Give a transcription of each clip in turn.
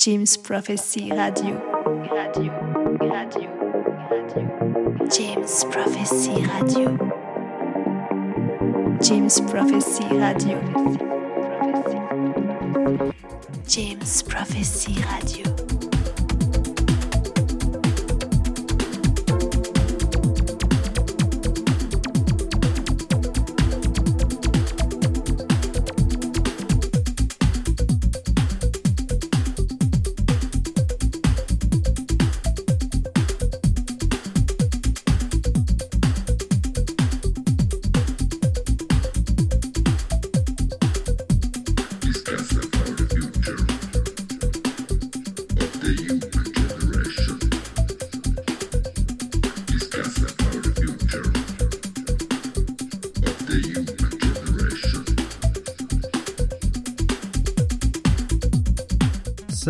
James Prophecy Radio. Radio, radio, radio. James Prophecy Radio. James Prophecy Radio. James Prophecy Radio.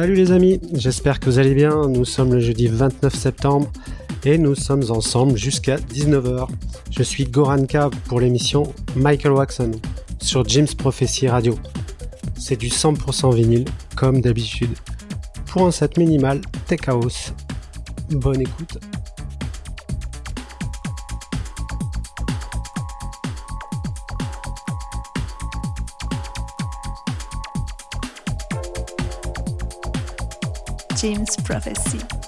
Salut les amis, j'espère que vous allez bien. Nous sommes le jeudi 29 septembre et nous sommes ensemble jusqu'à 19h. Je suis Goranka pour l'émission Michael Waxon sur Jim's Prophecy Radio. C'est du 100% vinyle comme d'habitude. Pour un set minimal Tech House. Bonne écoute. James Prophecy.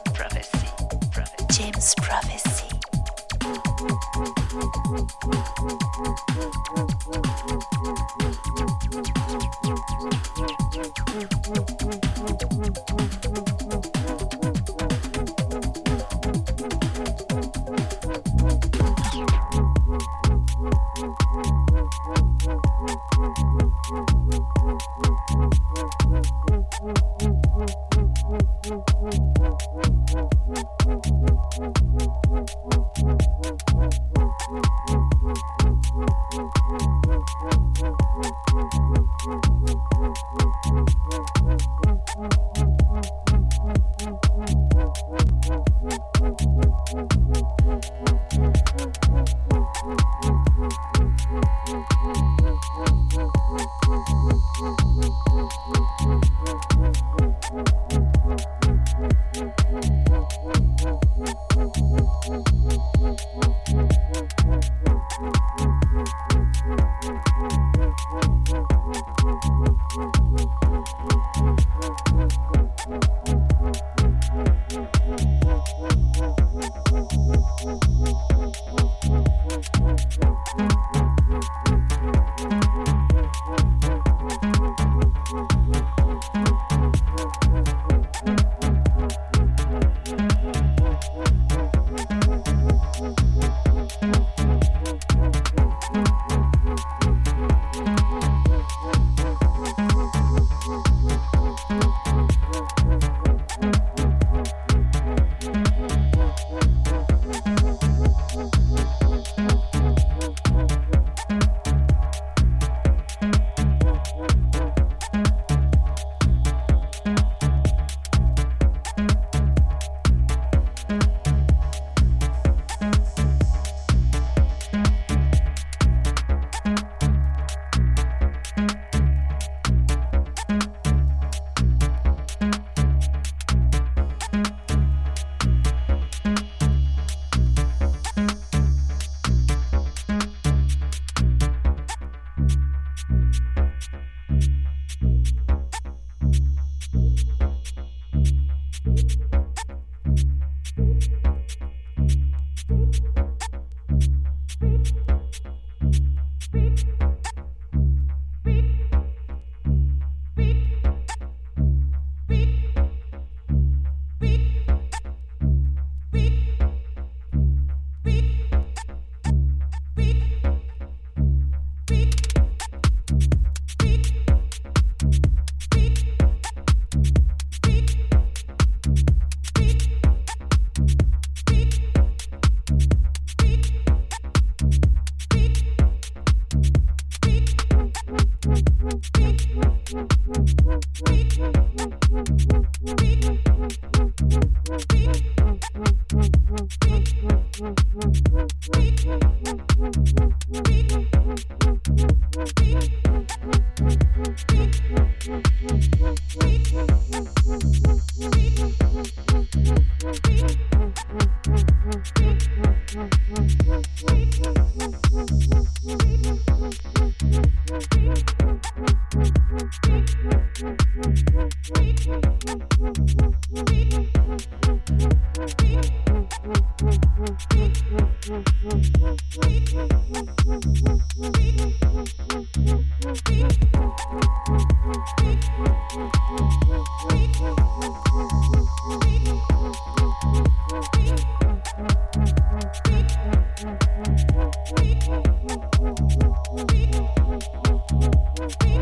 Thank you.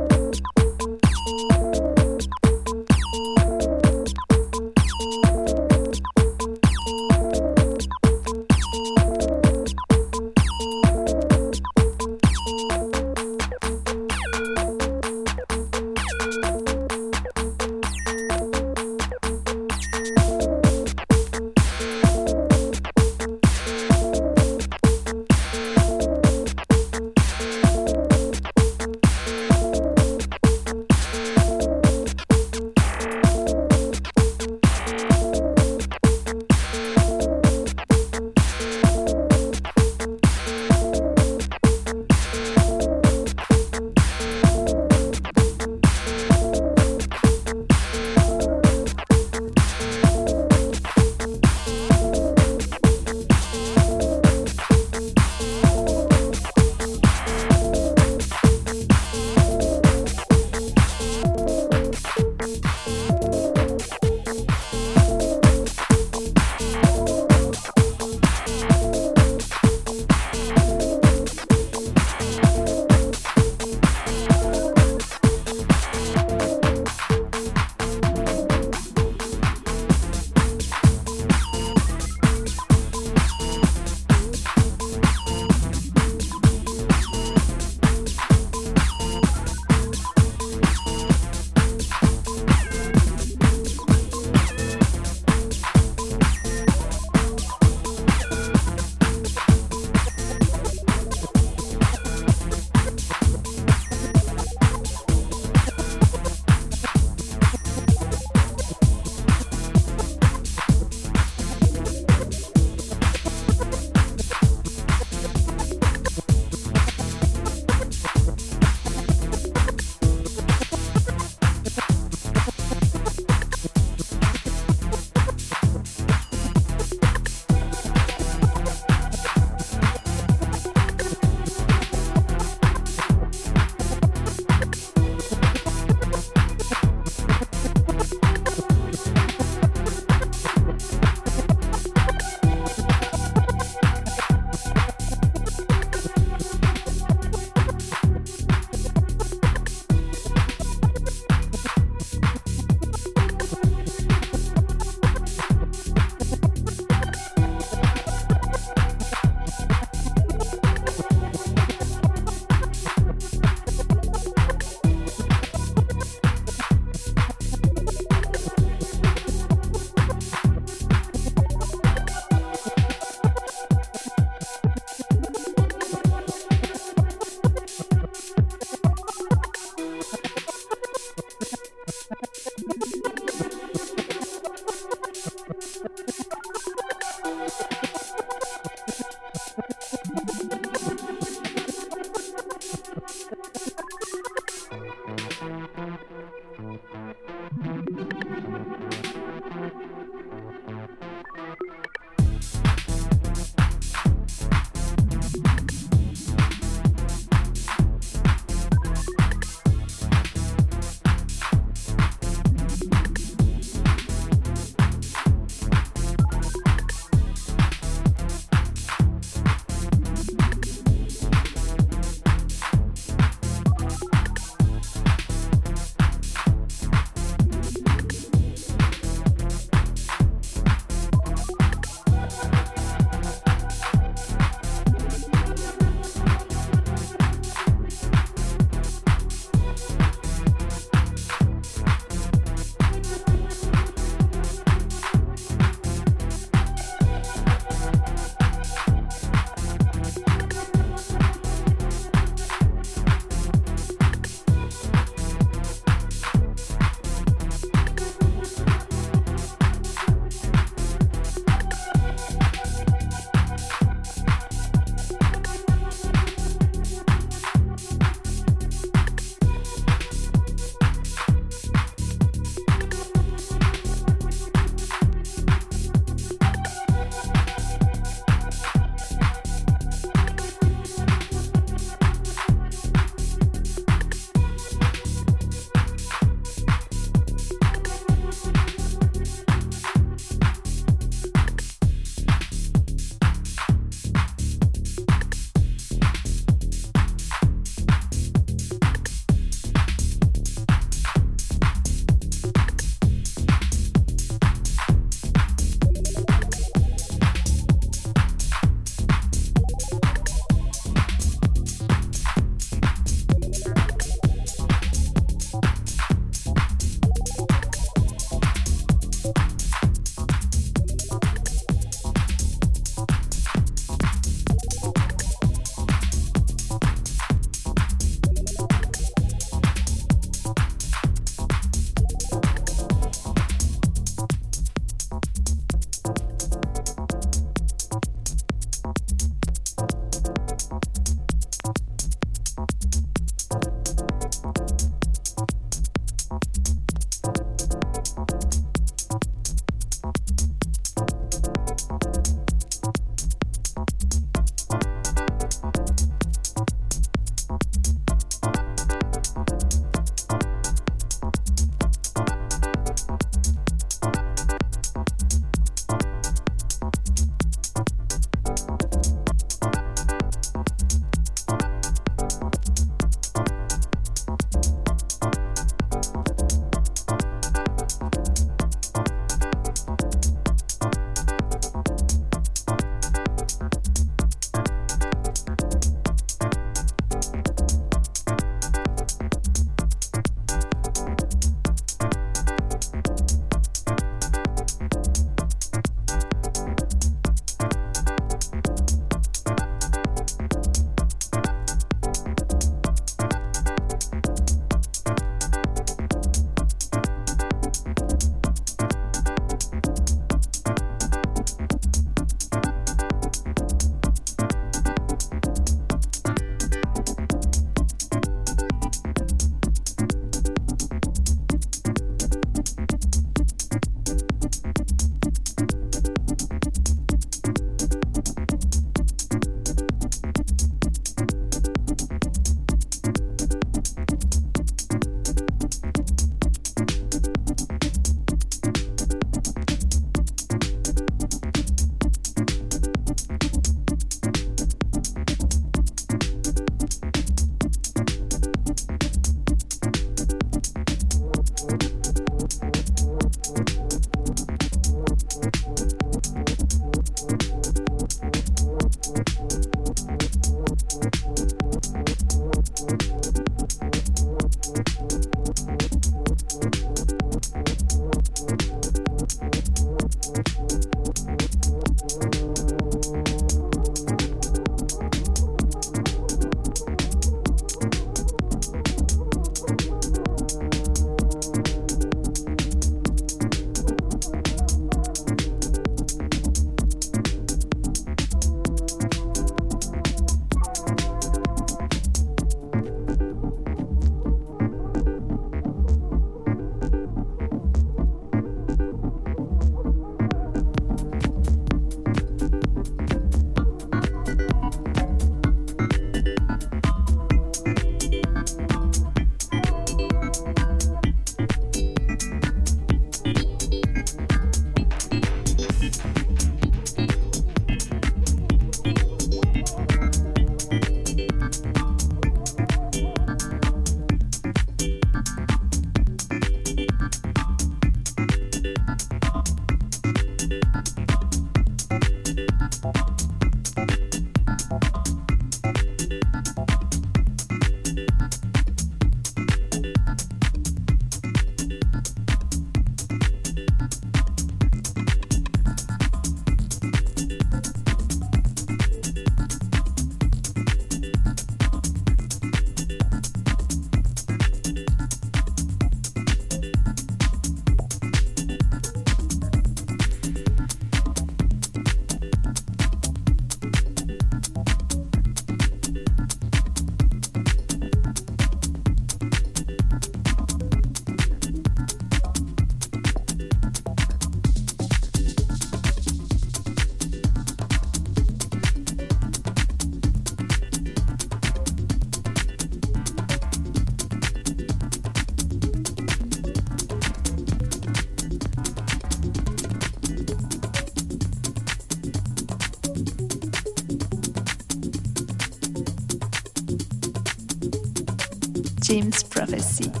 Privacy.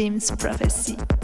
James Prophecy.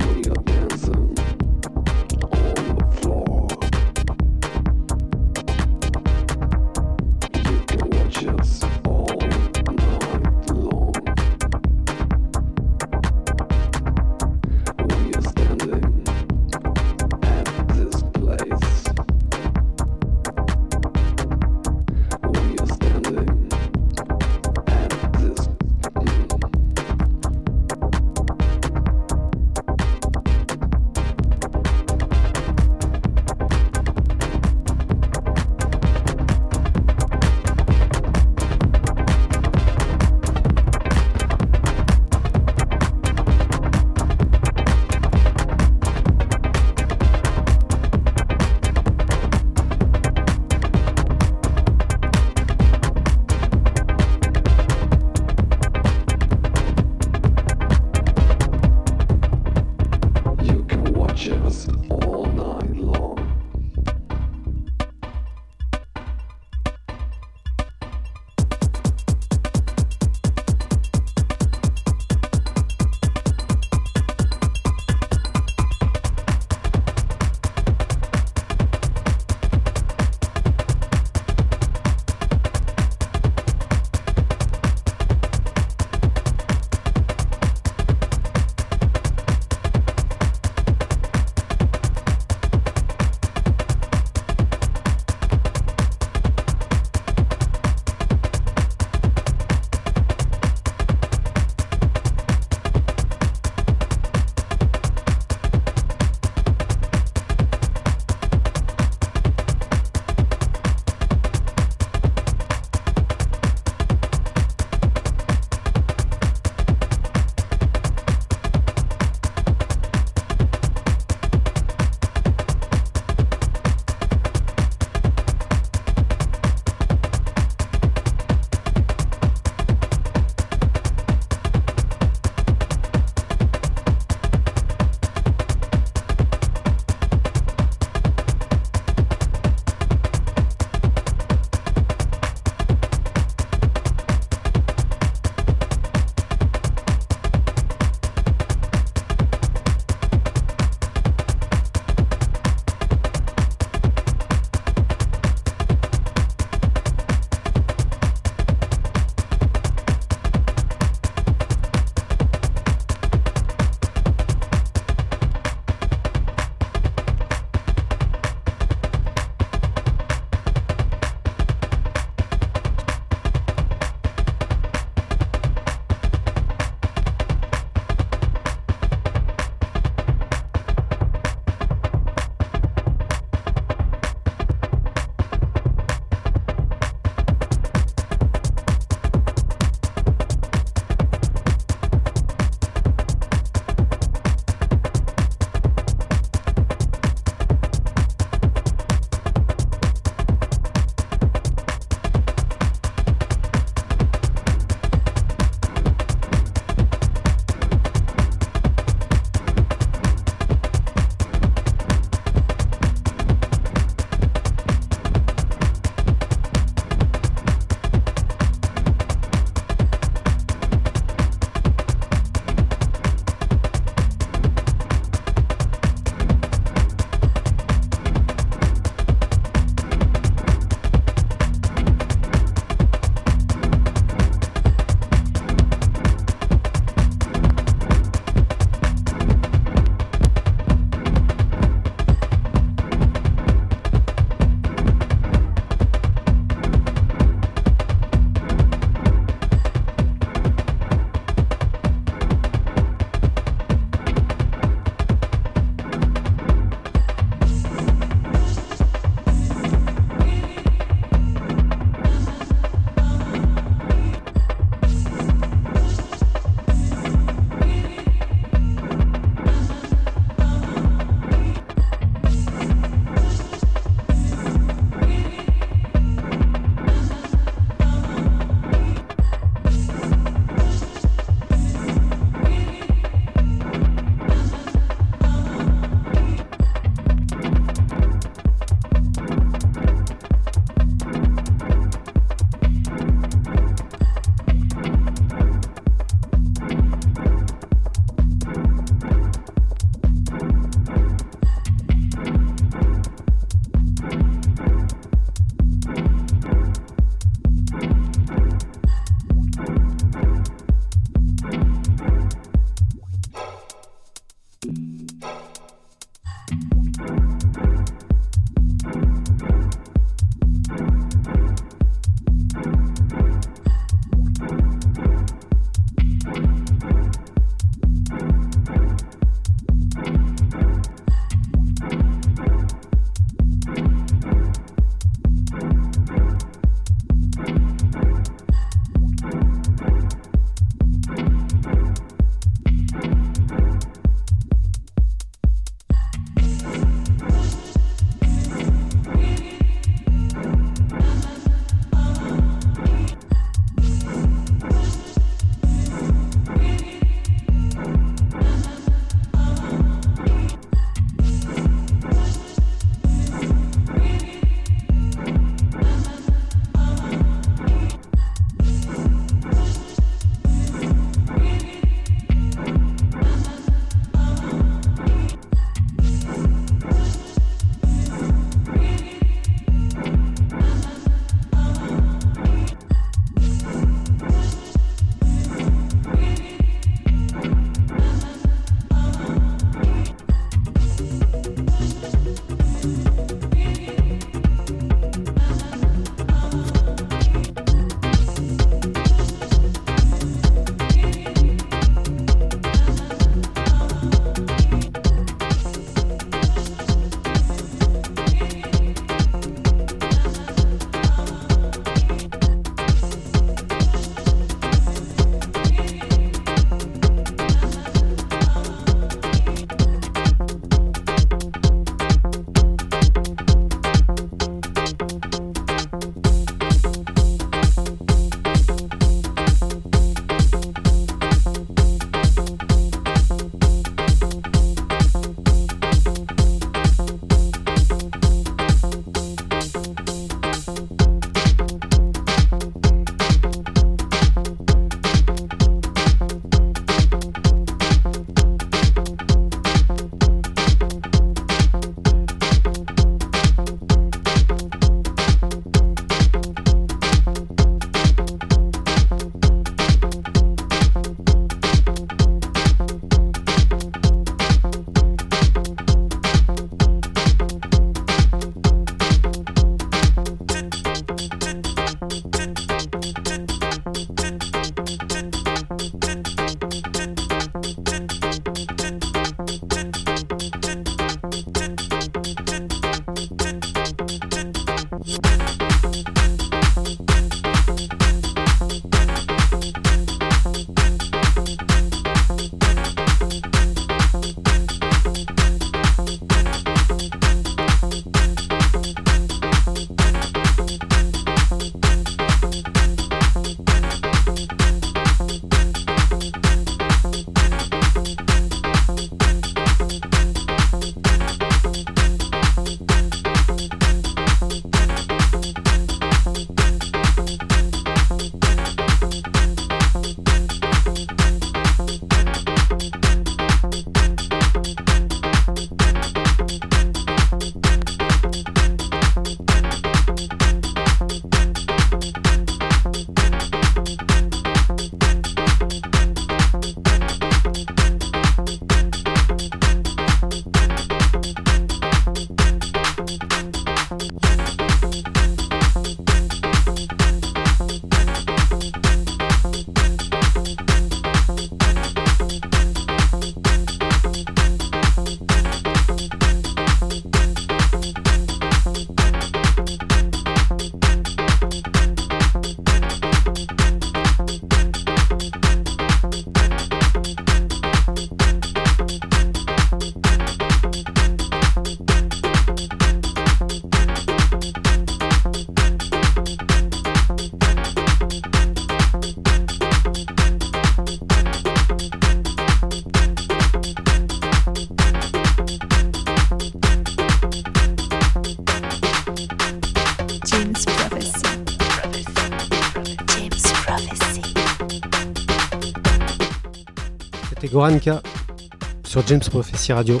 Sur James Prophecy Radio.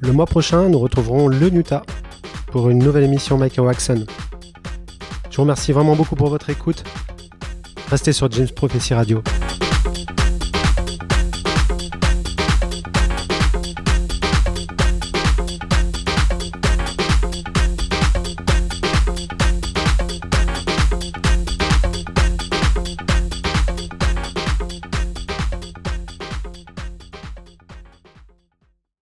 Le mois prochain, nous retrouverons le Nuta pour une nouvelle émission Michael Waxon. Je vous remercie vraiment beaucoup pour votre écoute. Restez sur James Prophecy Radio.